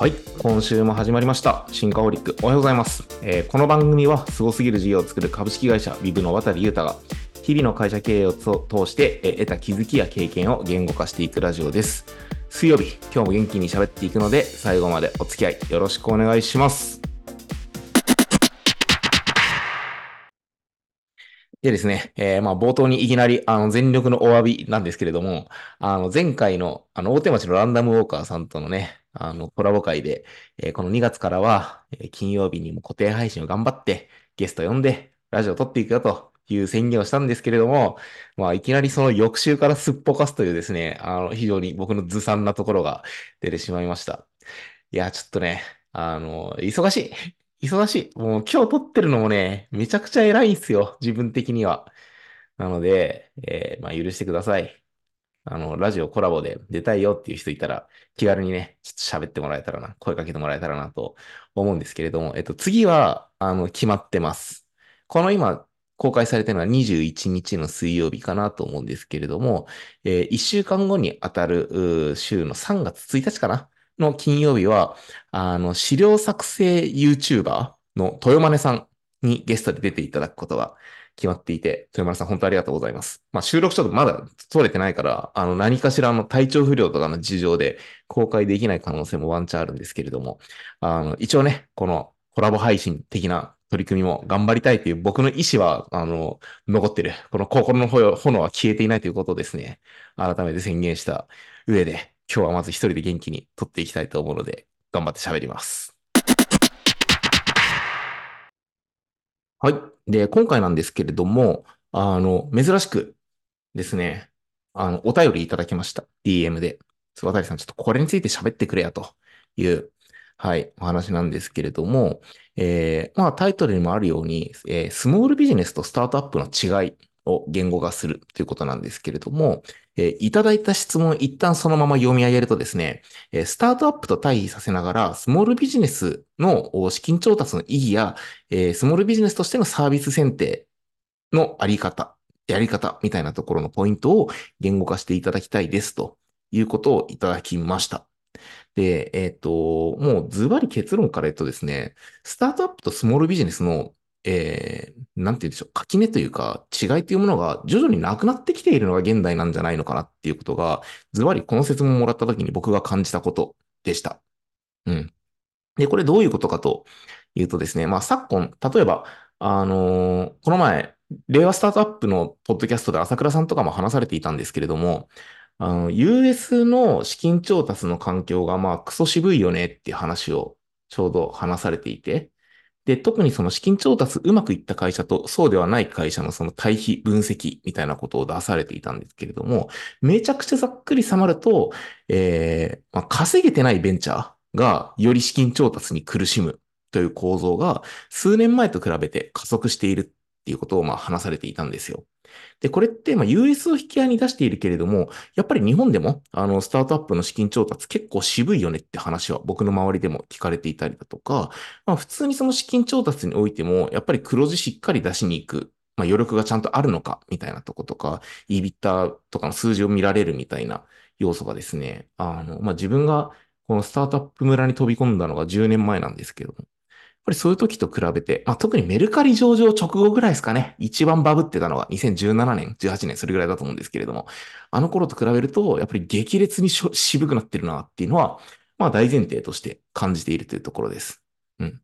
はい、今週も始まりました。進化ホリック。おはようございます。えーこの番組は、すごすぎる事業を作る株式会社ビブの渡裕太が、日々の会社経営を通して、え得た気づきや経験を言語化していくラジオです。水曜日、今日も元気に喋っていくので、最後までお付き合いよろしくお願いします。でですね、えーまあ冒頭にいきなりあの全力のお詫びなんですけれども、あの前回のあの大手町のランダムウォーカーさんとのね、あのコラボ会で、えーこの2月からは、金曜日にも固定配信を頑張ってゲスト呼んでラジオを撮っていくよという宣言をしたんですけれども、まあいきなりその翌週からすっぽかすというですね、あの非常に僕のずさんなところが出てしまいました。いや、ちょっとね、あの、忙しい。忙しい。もう今日撮ってるのもね、めちゃくちゃ偉いんすよ。自分的には。なので、えーまあ許してください。あの、ラジオコラボで出たいよっていう人いたら、気軽にね、ちょっと喋ってもらえたらな、声かけてもらえたらなと思うんですけれども、えっと、次は、あの、決まってます。この今、公開されてるのは21日の水曜日かなと思うんですけれども、え1週間後に当たる週の3月1日かなの金曜日は、あの、資料作成 YouTuber の豊真さんにゲストで出ていただくことが決まっていて、豊丸さん本当ありがとうございます。まあ収録ちょっとまだ撮れてないから、あの何かしらの体調不良とかの事情で公開できない可能性もワンチャンあるんですけれども、あの一応ね、このコラボ配信的な取り組みも頑張りたいという僕の意思は、あの、残ってる。この心の炎炎は消えていないということをですね。改めて宣言した上で、今日はまず一人で元気に撮っていきたいと思うので、頑張って喋ります。はい。で、今回なんですけれども、あの、珍しくですね、あの、お便りいただきました。DM で。渡さん、ちょっとこれについて喋ってくれや、という、はい、お話なんですけれども、えーまあ、タイトルにもあるように、えースモールビジネスとスタートアップの違いを言語化するということなんですけれども、えいただいた質問を一旦そのまま読み上げるとですね、えスタートアップと対比させながら、スモールビジネスの資金調達の意義や、えスモールビジネスとしてのサービス選定のあり方、やり方みたいなところのポイントを言語化していただきたいですということをいただきました。で、えっ、と、もうズバリ結論から言うとですね、スタートアップとスモールビジネスの、えー、なんて言うんでしょう、垣根というか違いというものが徐々になくなってきているのが現代なんじゃないのかなっていうことが、ズバリこの説問をもらった時に僕が感じたことでした。うん。で、これどういうことかというとですね、まあ昨今、例えば、あのーこの前、令和スタートアップのポッドキャストで朝倉さんとかも話されていたんですけれども、あの、US の資金調達の環境がまあクソ渋いよねっていう話をちょうど話されていて、で、特にその資金調達うまくいった会社とそうではない会社のその対比分析みたいなことを出されていたんですけれども、めちゃくちゃざっくりさまると、えーまあ、稼げてないベンチャーがより資金調達に苦しむという構造が数年前と比べて加速しているっていうことをまあ話されていたんですよ。で、これって、まあ、US を引き合いに出しているけれども、やっぱり日本でも、あの、スタートアップの資金調達結構渋いよねって話は僕の周りでも聞かれていたりだとか、まあ、普通にその資金調達においても、やっぱり黒字しっかり出しに行く、まあ、余力がちゃんとあるのか、みたいなとことか、EBITDA とかの数字を見られるみたいな要素がですね、あの、まあ、自分がこのスタートアップ村に飛び込んだのが10年前なんですけども、ぱりそういう時と比べて、まあ、特にメルカリ上場直後ぐらいですかね。一番バブってたのが2017年、18年、それぐらいだと思うんですけれども、あの頃と比べると、やっぱり激烈に渋くなってるなっていうのは、まあ大前提として感じているというところです。うん。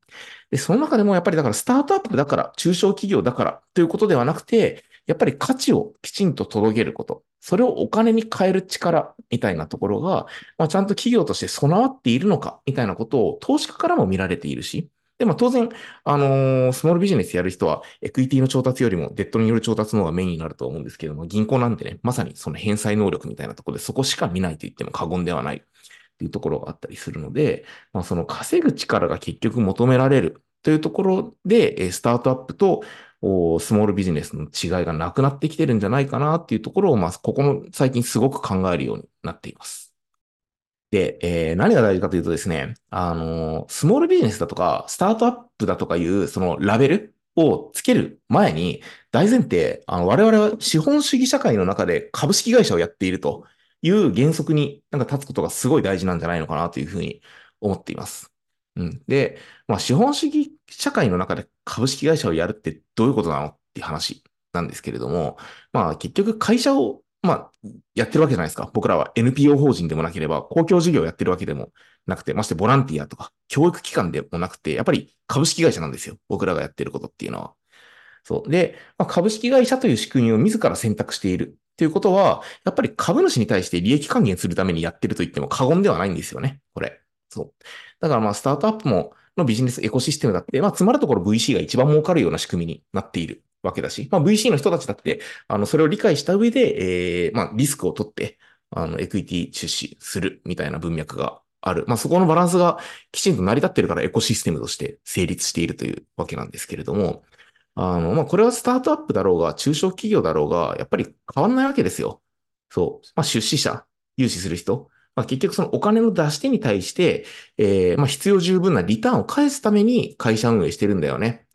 で、その中でもやっぱりだからスタートアップだから、中小企業だからということではなくて、やっぱり価値をきちんと届けること、それをお金に変える力みたいなところが、まあ、ちゃんと企業として備わっているのかみたいなことを投資家からも見られているし、でも当然、あのースモールビジネスやる人は、エクイティの調達よりもデッドによる調達の方がメインになると思うんですけども、銀行なんてね、まさにその返済能力みたいなところでそこしか見ないと言っても過言ではないっていうところがあったりするので、まあ、その稼ぐ力が結局求められるというところで、スタートアップとスモールビジネスの違いがなくなってきてるんじゃないかなっていうところを、まあ、ここの最近すごく考えるようになっています。で、えー何が大事かというとですね、あのースモールビジネスだとか、スタートアップだとかいう、そのラベルをつける前に、大前提、あの、我々は資本主義社会の中で株式会社をやっているという原則になんか立つことがすごい大事なんじゃないのかなというふうに思っています。うん。で、まあ資本主義社会の中で株式会社をやるってどういうことなのっていう話なんですけれども、まあ結局会社をまあ、やってるわけじゃないですか。僕らは NPO 法人でもなければ、公共事業をやってるわけでもなくて、ましてボランティアとか、教育機関でもなくて、やっぱり株式会社なんですよ。僕らがやってることっていうのは。そう。で、まあ、株式会社という仕組みを自ら選択しているっていうことは、やっぱり株主に対して利益還元するためにやってると言っても過言ではないんですよね。これ。そう。だからまあ、スタートアップも、のビジネスエコシステムだって、まあ、つまるところ VC が一番儲かるような仕組みになっているわけだし、まあ、VC の人たちだって、あの、それを理解した上で、えー、まあ、リスクを取って、あの、エクイティ出資するみたいな文脈がある。まあ、そこのバランスがきちんと成り立ってるからエコシステムとして成立しているというわけなんですけれども、あの、まあ、これはスタートアップだろうが、中小企業だろうが、やっぱり変わんないわけですよ。そう。まあ、出資者、融資する人。まあ、結局そのお金の出し手に対して、えー、まあ、必要十分なリターンを返すために会社運営してるんだよね。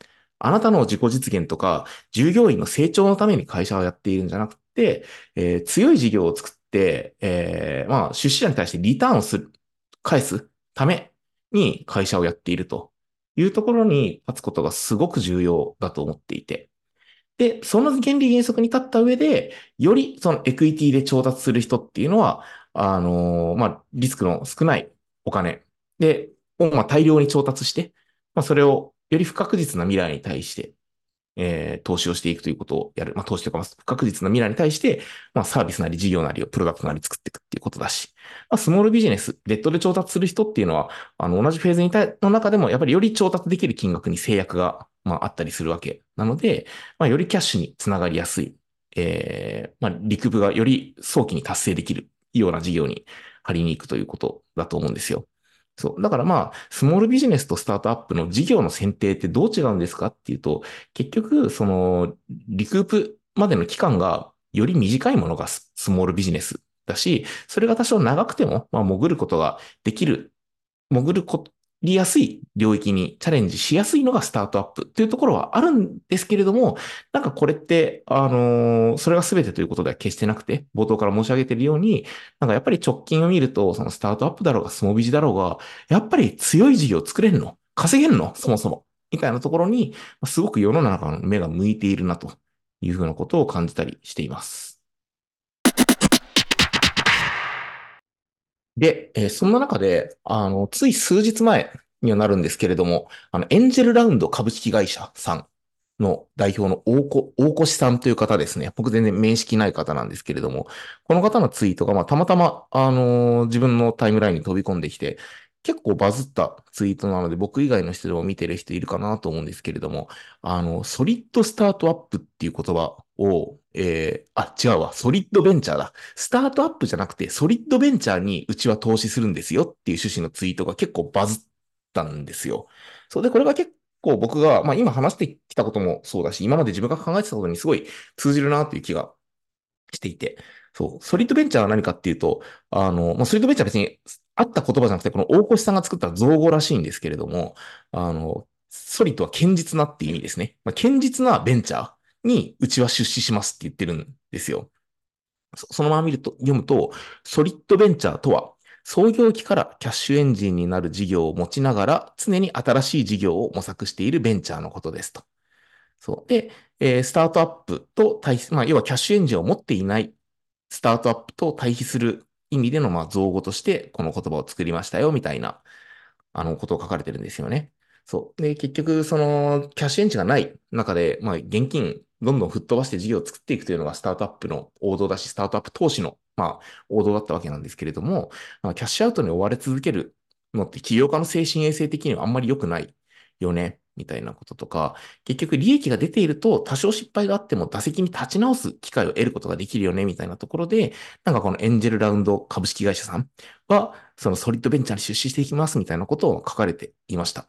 あなたの自己実現とか、従業員の成長のために会社をやっているんじゃなくて、えー、強い事業を作って、えー、まあ、出資者に対してリターンをする、返すために会社をやっているというところに立つことがすごく重要だと思っていて。で、その原理原則に立った上で、よりそのエクイティで調達する人っていうのは、あのー、まあ、リスクの少ないお金で、まあ、大量に調達して、まあ、それをより不確実な未来に対して、えー、投資をしていくということをやる。まあ、投資とか、不確実な未来に対して、まあ、サービスなり事業なりをプロダクトなり作っていくっていうことだし、まあ、スモールビジネス、レッドで調達する人っていうのは、あの、同じフェーズにたの中でも、やっぱりより調達できる金額に制約が、まあ、あったりするわけなので、まあ、よりキャッシュにつながりやすい、えー、まあ、リクブがより早期に達成できるような事業に借りに行くということだと思うんですよ。そう。だからまあ、スモールビジネスとスタートアップの事業の選定ってどう違うんですかっていうと、結局、その、リクープまでの期間がより短いものがスモールビジネスだし、それが多少長くても、まあ、潜ることができる、潜るこりやすい領域にチャレンジしやすいのがスタートアップっていうところはあるんですけれども、なんかこれって、あのー、それが全てということでは決してなくて、冒頭から申し上げているように、なんかやっぱり直近を見ると、そのスタートアップだろうが、スモビジだろうが、やっぱり強い事業を作れるの？稼げるの？そもそも。みたいなところに、すごく世の中の目が向いているなというふうなことを感じたりしています。で、えー、そんな中で、あの、つい数日前にはなるんですけれども、あの、エンジェルラウンド株式会社さんの代表の大越大越さんという方ですね。僕全然面識ない方なんですけれども、この方のツイートが、まあ、たまたま、あのー、自分のタイムラインに飛び込んできて、結構バズったツイートなので、僕以外の人でも見てる人いるかなと思うんですけれども、あの、ソリッドスタートアップっていう言葉を、えー、あ、違うわ、ソリッドベンチャーだ。スタートアップじゃなくて、ソリッドベンチャーにうちは投資するんですよっていう趣旨のツイートが結構バズったんですよ。そうで、これが結構僕が、まあ今話してきたこともそうだし、今まで自分が考えてたことにすごい通じるなという気がしていて、そう、ソリッドベンチャーは何かっていうと、あの、まあ、ソリッドベンチャーは別にあった言葉じゃなくて、この大越さんが作った造語らしいんですけれども、あの、ソリッドは堅実なっていう意味ですね。まあ、堅実なベンチャーにうちは出資しますって言ってるんですよ。そのまま見ると、読むと、ソリッドベンチャーとは、創業期からキャッシュエンジンになる事業を持ちながら、常に新しい事業を模索しているベンチャーのことですと。そう。で、えー、スタートアップと対比、まあ、要はキャッシュエンジンを持っていないスタートアップと対比する意味での、まあ、造語として、この言葉を作りましたよ、みたいな、あの、ことを書かれてるんですよね。そう。で、結局、その、キャッシュエンジンがない中で、まあ、現金、どんどん吹っ飛ばして事業を作っていくというのがスタートアップの王道だし、スタートアップ投資の、まあ、王道だったわけなんですけれども、まあ、キャッシュアウトに追われ続けるのって起業家の精神衛生的にはあんまり良くないよね。みたいなこととか、結局利益が出ていると多少失敗があっても打席に立ち直す機会を得ることができるよね、みたいなところで、なんかこのエンジェルラウンド株式会社さんは、そのソリッドベンチャーに出資していきますみたいなことを書かれていました。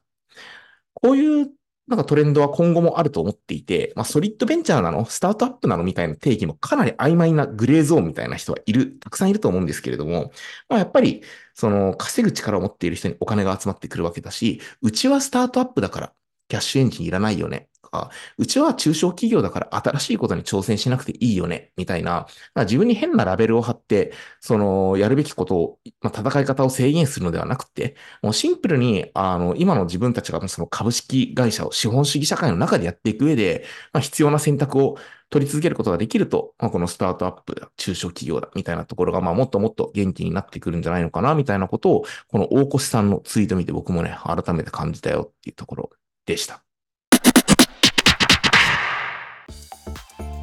こういうなんかトレンドは今後もあると思っていて、まあ、ソリッドベンチャーなのスタートアップなのみたいな定義もかなり曖昧なグレーゾーンみたいな人はいる、たくさんいると思うんですけれども、まあ、やっぱり、その、稼ぐ力を持っている人にお金が集まってくるわけだし、うちはスタートアップだから、キャッシュエンジンいらないよね。か、うちは中小企業だから新しいことに挑戦しなくていいよね、みたいな、自分に変なラベルを貼って、その、やるべきことを、まあ、戦い方を制限するのではなくて、もうシンプルに、あの、今の自分たちがその株式会社を資本主義社会の中でやっていく上で、まあ、必要な選択を取り続けることができると、まあ、このスタートアップだ、中小企業だ、みたいなところが、まあ、もっともっと元気になってくるんじゃないのかな、みたいなことを、この大越さんのツイート見て僕もね、改めて感じたよっていうところでした。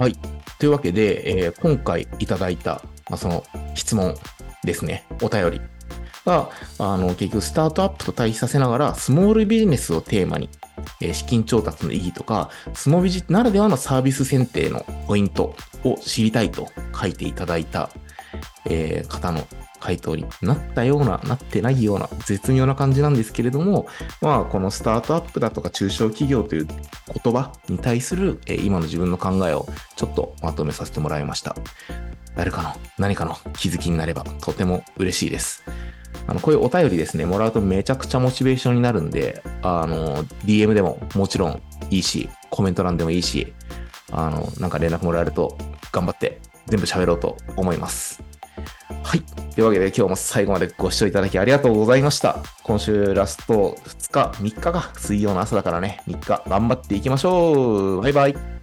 はい。というわけで、えー、今回いただいた、まあ、その質問ですね、お便りが、あの、結局スタートアップと対比させながら、スモールビジネスをテーマに、えー、資金調達の意義とか、スモビジならではのサービス選定のポイントを知りたいと書いていただいた、えー、方の回答になったような、なってないような絶妙な感じなんですけれども、まあ、このスタートアップだとか中小企業という言葉に対する、えー、今の自分の考えをちょっとまとめさせてもらいました。誰かの何かの気づきになればとても嬉しいです。あの、こういうお便りですね、もらうとめちゃくちゃモチベーションになるんで、あの、DM でももちろんいいし、コメント欄でもいいし、あの、なんか連絡もらえると頑張って全部喋ろうと思います。はい。というわけで今日も最後までご視聴いただきありがとうございました。今週ラスト2日、3日か、水曜の朝だからね、3日頑張っていきましょう。バイバイ。